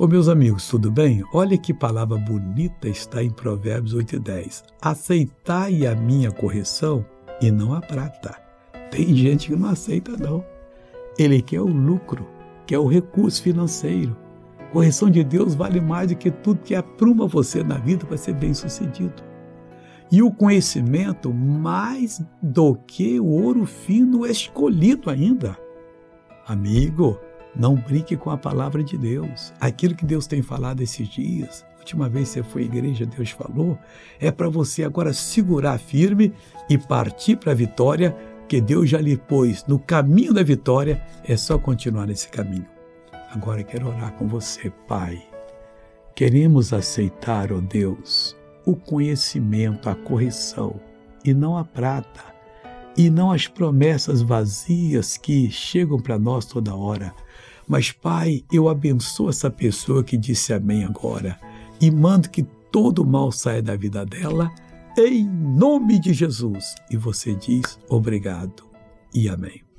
Ô meus amigos, tudo bem? Olha que palavra bonita está em Provérbios 8 e 10. Aceitai a minha correção e não a prata. Tem gente que não aceita, não. Ele quer o lucro, quer o recurso financeiro. Correção de Deus vale mais do que tudo que apruma você na vida para ser bem sucedido. E o conhecimento mais do que o ouro fino escolhido ainda. Amigo, não brinque com a palavra de Deus. Aquilo que Deus tem falado esses dias, última vez que você foi à igreja, Deus falou, é para você agora segurar firme e partir para a vitória, que Deus já lhe pôs no caminho da vitória, é só continuar nesse caminho. Agora quero orar com você, Pai. Queremos aceitar, ó oh Deus, o conhecimento, a correção, e não a prata, e não as promessas vazias que chegam para nós toda hora. Mas, Pai, eu abençoo essa pessoa que disse amém agora e mando que todo mal saia da vida dela, em nome de Jesus. E você diz obrigado e amém.